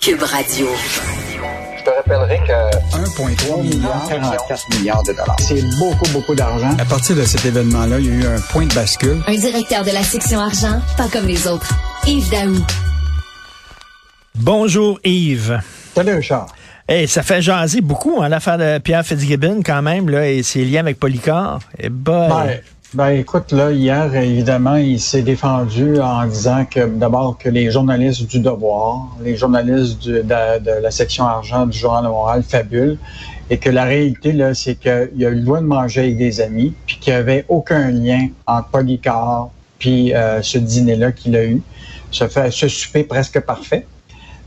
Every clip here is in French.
Cube Radio. Je te rappellerai que 1,3 milliard, 44 milliards de dollars. c'est beaucoup, beaucoup d'argent. À partir de cet événement-là, il y a eu un point de bascule. Un directeur de la section argent, pas comme les autres. Yves Daou. Bonjour Yves. Salut Richard. Hey, ça fait jaser beaucoup, hein, l'affaire de Pierre Fitzgibbon, quand même, là, et ses liens avec Polycar. Et bah, Ben, ben, écoute, là, hier, évidemment, il s'est défendu en disant que d'abord que les journalistes du Devoir, les journalistes de, la section argent du Journal de Montréal fabulent et que la réalité, là, c'est qu'il a eu le de manger avec des amis, puis qu'il n'y avait aucun lien entre Polycar puis euh, ce dîner-là qu'il a eu, ce, fait, ce souper presque parfait.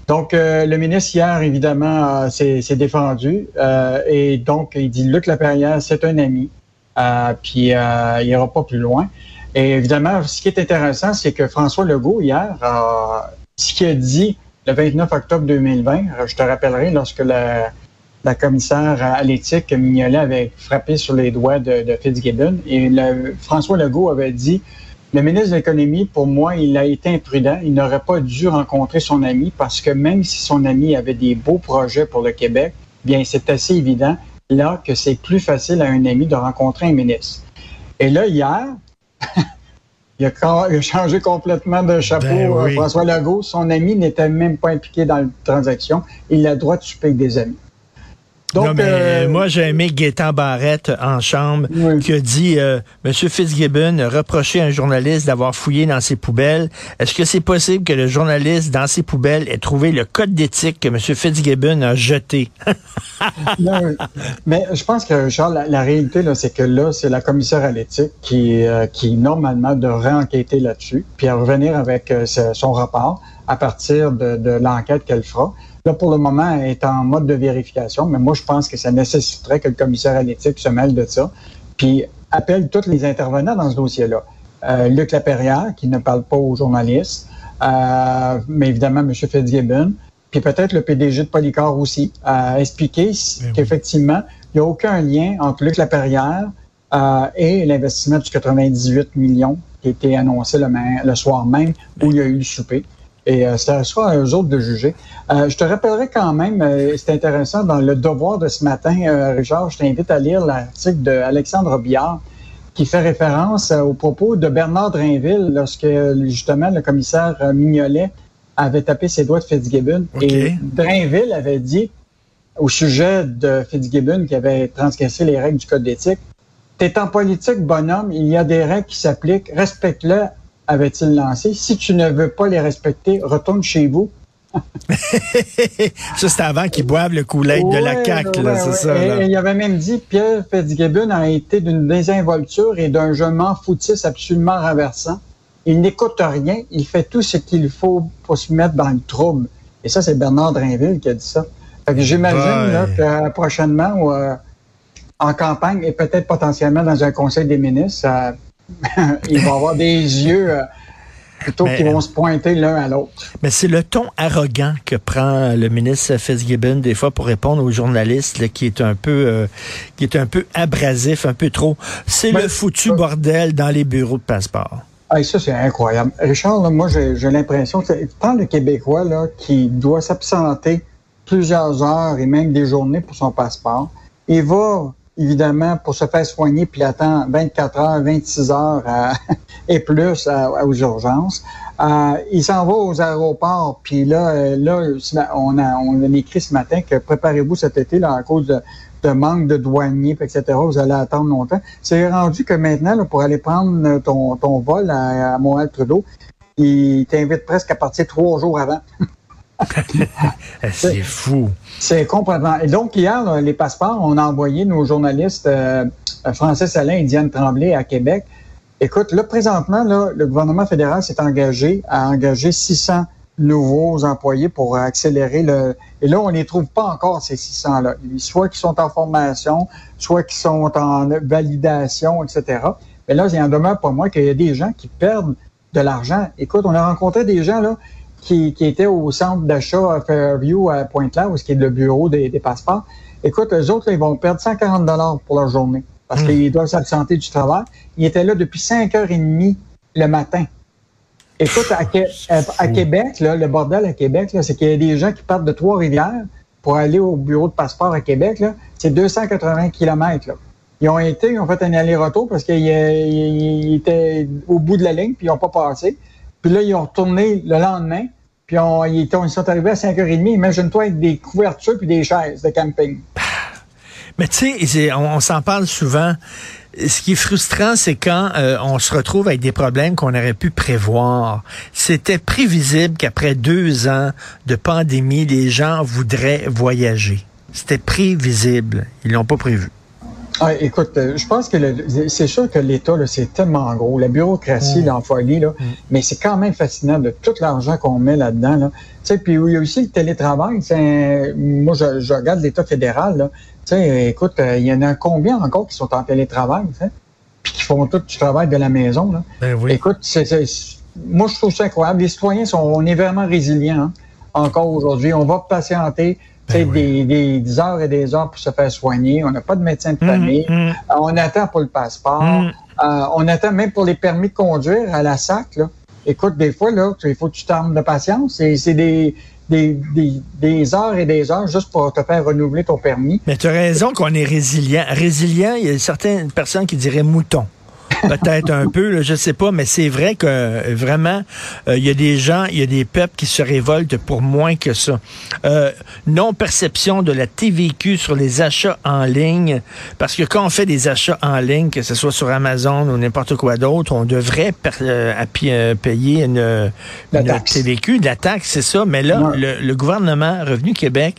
Donc, euh, le ministre, hier, évidemment, euh, s'est s'est défendu. euh, et donc, il dit Luc Laperrière, c'est un ami. Euh, puis, euh, il n'ira pas plus loin. Et évidemment, ce qui est intéressant, c'est que François Legault, hier, ce qu'il a dit le 29 octobre 2020, euh, je te rappellerai, lorsque la, la commissaire à l'éthique, Mignolet, avait frappé sur les doigts de, de Fitzgibbon, et le- François Legault avait dit le ministre de l'Économie, pour moi, il a été imprudent. Il n'aurait pas dû rencontrer son ami parce que même si son ami avait des beaux projets pour le Québec, bien, c'est assez évident là que c'est plus facile à un ami de rencontrer un ministre. Et là, hier, il, a, ca- il a changé complètement de chapeau. Ben euh, oui. François Legault, son ami n'était même pas impliqué dans la transaction. Il a le droit de souper avec des amis. Donc, non, mais euh, moi, j'ai aimé Gaétan Barrette en chambre Oui. qui a dit euh, Monsieur Fitzgibbon a reproché à un journaliste d'avoir fouillé dans ses poubelles. Est-ce que c'est possible que le journaliste, dans ses poubelles, ait trouvé le code d'éthique que Monsieur Fitzgibbon a jeté? Non, mais je pense que, Charles, la, la réalité, là, c'est que là, c'est la commissaire à l'éthique qui, euh, qui, normalement, devrait enquêter là-dessus, puis à revenir avec son rapport à partir de, de l'enquête qu'elle fera. Là, pour le moment, elle est en mode de vérification, mais moi, je pense que ça nécessiterait que le commissaire à l'éthique se mêle de ça, puis appelle tous les intervenants dans ce dossier-là. Euh, Luc Laperrière, qui ne parle pas aux journalistes, euh, mais évidemment, M. Fitzgibbon, puis peut-être le PDG de Polycar aussi, à expliquer oui. qu'effectivement, il n'y a aucun lien entre Luc Laperrière euh, et l'investissement du 98 millions qui a été annoncé le, main- le soir même où il y a eu le souper. Et euh, ça sera à eux autres de juger. Euh, je te rappellerai quand même, euh, c'est intéressant, dans le devoir de ce matin, euh, Richard, je t'invite à lire l'article de Alexandre Billard qui fait référence euh, aux propos de Bernard Drainville lorsque justement le commissaire euh, Mignolet avait tapé ses doigts de Fitzgibbon. Et Drainville avait dit au sujet de Fitzgibbon qui avait transgressé les règles du code d'éthique, T'es en politique, bonhomme, il y a des règles qui s'appliquent, respecte-le, avait-il lancé. Si tu ne veux pas les respecter, retourne chez vous. ça, c'était avant qu'ils boivent le Kool-Aid de la CAQ, là, ouais, c'est ouais. ça. Et, là. et il avait même dit Pierre Fitzgibbon a été d'une désinvolture et d'un je m'en foutisse absolument renversant. Il n'écoute rien, il fait tout ce qu'il faut pour se mettre dans le trouble. Et ça, c'est Bernard Drainville qui a dit ça. Fait que j'imagine que euh, prochainement, euh, en campagne et peut-être potentiellement dans un conseil des ministres, euh, il va y avoir des yeux euh, plutôt Mais- qui vont se pointer l'un à l'autre. Mais c'est le ton arrogant que prend le ministre Fitzgibbon des fois pour répondre aux journalistes là, qui est un peu euh, qui est un peu abrasif, un peu trop. C'est Ben, le foutu ça- bordel dans les bureaux de passeport. Hey, ça, c'est incroyable. Richard, là, moi, j'ai j'ai l'impression que tant le Québécois là, qui doit s'absenter plusieurs heures et même des journées pour son passeport, il va, évidemment, pour se faire soigner, puis attend 24 heures, 26 heures et plus à- aux urgences. Euh, il s'en va aux aéroports, puis là, euh, là on a, on a écrit ce matin que préparez-vous cet été là, à cause de, de manque de douaniers, etc. Vous allez attendre longtemps. C'est rendu que maintenant, là, pour aller prendre ton, ton vol à, à Montréal-Trudeau, il t'invite presque à partir trois jours avant. Eh, C'est fou. C'est complètement. Et donc, hier, les passeports, on a envoyé nos journalistes euh, Francis Alain et Diane Tremblay à Québec. Écoute, là, présentement, le gouvernement fédéral s'est engagé à engager 600 nouveaux employés pour accélérer le. Et là, on ne les trouve pas encore, ces 600-là. Soit qui sont en formation, soit qui sont en validation, etc. Mais là, il en demeure pas moi qu'il y a des gens qui perdent de l'argent. Écoute, on a rencontré des gens, là, qui, qui étaient au centre d'achat Fairview à Pointe-Claire, où ce qui est le bureau des, des passeports. Écoute, eux autres, là, ils vont perdre 140 dollars pour leur journée parce Mm. qu'ils doivent s'absenter du travail. Ils étaient là depuis 5h30 le matin. Écoute, à, Québec, le bordel à Québec, c'est qu'il y a des gens qui partent de Trois-Rivières pour aller au bureau de passeport à Québec. C'est 280 kilomètres. Ils ont été, ils ont fait un aller-retour parce qu'ils étaient au bout de la ligne, puis ils n'ont pas passé. Puis là, ils ont retourné le lendemain, puis ils, sont arrivés à 5h30. Imagine-toi avec des couvertures puis des chaises de camping. Mais tu sais, on, s'en parle souvent. Ce qui est frustrant, c'est quand euh, on se retrouve avec des problèmes qu'on aurait pu prévoir. C'était prévisible qu'après deux ans de pandémie, les gens voudraient voyager. C'était prévisible. Ils l'ont pas prévu. Ah, écoute, euh, je pense que c'est sûr que l'État, c'est tellement gros. La bureaucratie, mmh. l'enfolie, là, mm. mais c'est quand même fascinant de tout l'argent qu'on met là-dedans. Là. Puis il y a aussi le télétravail. Moi, je, je regarde l'État fédéral. Là. sais, écoute, euh, il y en a combien encore qui sont en télétravail, puis qui font tout du travail de la maison. Là? Ben oui. Écoute, c'est, moi, je trouve ça incroyable. Les citoyens, sont, on est vraiment résilients hein, encore aujourd'hui. On va patienter. Ben des, des, heures et des heures pour se faire soigner. On n'a pas de médecin de hum, famille. Hum. Euh, on attend pour le passeport. Hum. Euh, on attend même pour les permis de conduire à la SAC. Là. Écoute, des fois, là, il faut que tu t'armes de patience. C'est des, des, des, des, heures et des heures juste pour te faire renouveler ton permis. Mais tu as raison qu'on est résilient. Résilient, il y a certaines personnes qui diraient mouton peut-être un peu, je sais pas, mais c'est vrai que euh, vraiment, euh, il y a des gens, il y a des peuples qui se révoltent pour moins que ça. Euh, non-perception de la TVQ sur les achats en ligne, parce que quand on fait des achats en ligne, que ce soit sur Amazon ou n'importe quoi d'autre, on devrait payer une, TVQ, de la taxe, c'est ça. Mais là, le, le gouvernement Revenu Québec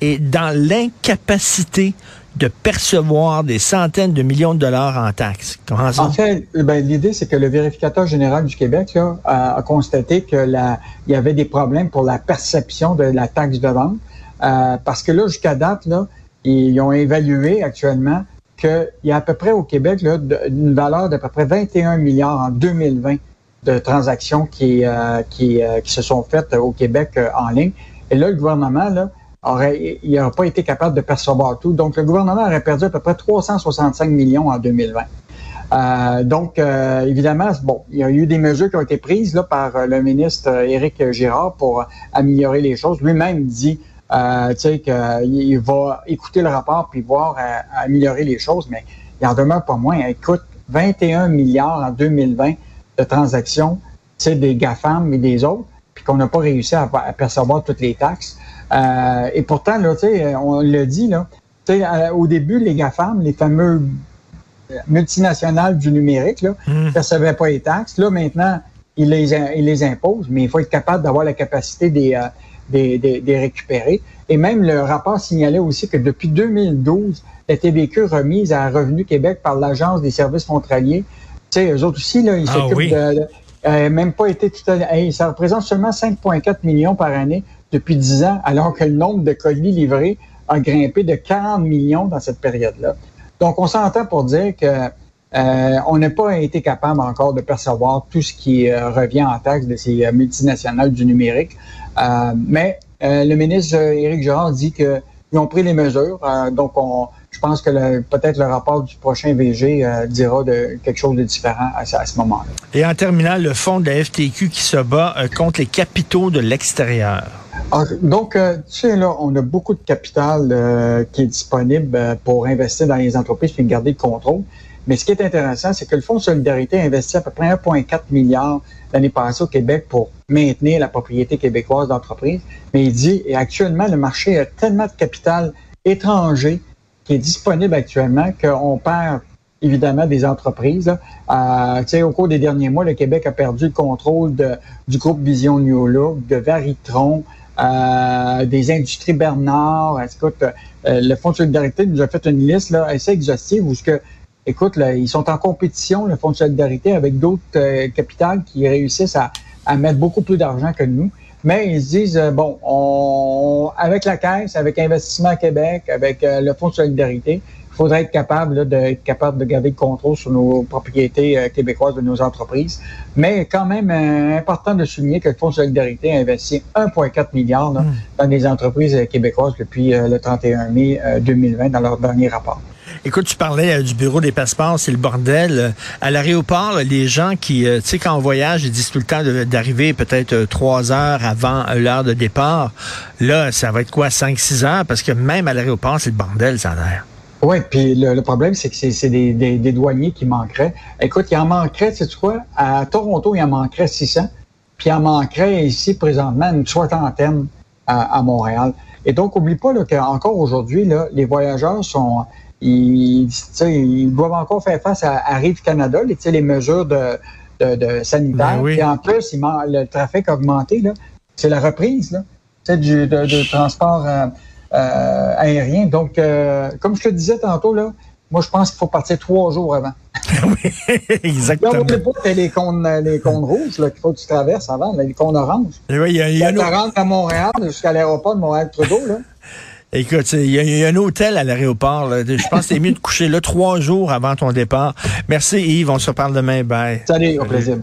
est dans l'incapacité de percevoir des centaines de millions de dollars en taxes. Comment ça? En fait, ben, l'idée, c'est que le vérificateur général du Québec là, a, constaté que la, il y avait des problèmes pour la perception de la taxe de vente. Euh, parce que là, jusqu'à date, là, ils ont évalué actuellement qu'il y a à peu près au Québec là, une valeur d'à peu près 21 milliards en 2020 de transactions qui, euh, qui, euh, qui se sont faites au Québec euh, en ligne. Et là, le gouvernement, là, aurait, il n'aurait pas été capable de percevoir tout. Donc, le gouvernement aurait perdu à peu près 365 millions en 2020. Euh, donc, euh, évidemment, bon, il y a eu des mesures qui ont été prises là, par euh, le ministre Éric Girard pour améliorer les choses. Lui-même dit euh, qu'il va écouter le rapport puis voir améliorer les choses, mais il en demeure pas moins. Écoute, 21 milliards en 2020 de transactions, c'est des GAFAM et des autres, puis qu'on n'a pas réussi à percevoir toutes les taxes. Euh, et pourtant, là, on le dit, là, euh, au début, les GAFAM, les fameux multinationales du numérique, là, ne mmh. percevaient pas les taxes. Là, maintenant, ils les, ils les imposent, mais il faut être capable d'avoir la capacité des, euh, des, des, récupérer. Et même le rapport signalait aussi que depuis 2012, la TVQ remise à Revenu Québec par l'Agence des services frontaliers, tu sais, eux autres aussi, là, ils ah s'occupent de, euh, même pas été tout à, ça représente seulement 5,4 millions par année depuis 10 ans, alors que le nombre de colis livrés a grimpé de 40 millions dans cette période-là. Donc, on s'entend pour dire que euh, on n'a pas été capable encore de percevoir tout ce qui euh, revient en taxe de ces euh, multinationales du numérique. mais le ministre Éric Girard dit qu'ils ont pris les mesures. donc, on, je pense que peut-être le rapport du prochain VG dira de, quelque chose de différent à, à ce moment-là. Et en terminant, le fonds de la FTQ qui se bat contre les capitaux de l'extérieur. Ah, donc, euh, tu sais, là, on a beaucoup de capital euh, qui est disponible euh, pour investir dans les entreprises et garder le contrôle. Mais ce qui est intéressant, c'est que le Fonds de solidarité a investi à peu près 1,4 milliard l'année passée au Québec pour maintenir la propriété québécoise d'entreprises. Mais il dit, et actuellement, le marché a tellement de capital étranger qui est disponible actuellement qu'on perd évidemment des entreprises. Euh, au cours des derniers mois, le Québec a perdu le contrôle de, du groupe Vision New Look, de Varitron, euh, des industries Bernard. Écoute, euh, le Fonds de solidarité nous a fait une liste là, assez exhaustive où ce que, écoute, là, ils sont en compétition, le Fonds de solidarité, avec d'autres euh, capitales qui réussissent à, à mettre beaucoup plus d'argent que nous. Mais ils se disent, bon, on, avec la Caisse, avec Investissement Québec, avec le Fonds de solidarité, faudrait être capable d'être capable de garder le contrôle sur nos propriétés euh, québécoises de nos entreprises. Mais quand même euh, important de souligner que le Fonds de solidarité a investi 1,4 milliard hmm. dans les entreprises euh, québécoises depuis le 31 mai 2020 dans leur dernier rapport. Écoute, tu parlais euh, du bureau des passeports, c'est le bordel. Euh, à l'aéroport, les gens qui, euh, tu sais, quand on voyage, ils disent tout le temps d'arriver peut-être trois heures avant l'heure de départ. Là, ça va être quoi, cinq, six heures? Parce que même à l'aéroport, c'est le bordel, ça a l'air. Oui, puis le, problème, c'est que c'est des, douaniers qui manqueraient. Écoute, il en manquerait, tu sais quoi? À Toronto, il en manquerait 600, puis il en manquerait ici, présentement, une soixantaine à, à Montréal. Et donc, oublie pas qu'encore aujourd'hui, les voyageurs sont ils, ils, doivent encore faire face à, à Rive Canada, les, les mesures de, de, de sanitaires. Et ben en plus, le trafic a augmenté. C'est la reprise là, du de, transport euh, euh, aérien. Donc, euh, comme je te disais tantôt, là, moi, je pense qu'il faut partir trois jours avant. oui, exactement. Là, pas les cônes, les cônes rouges qu'il faut que tu traverses avant, les cônes oranges. Oui, il y a, il y a à Montréal jusqu'à l'aéroport de Montréal-Trudeau. là. Écoute, il y, a un hôtel à l'aéroport. Je pense que c'est mieux de coucher là trois jours avant ton départ. Merci Yves, on se reparle demain. Bye. Salut, au plaisir.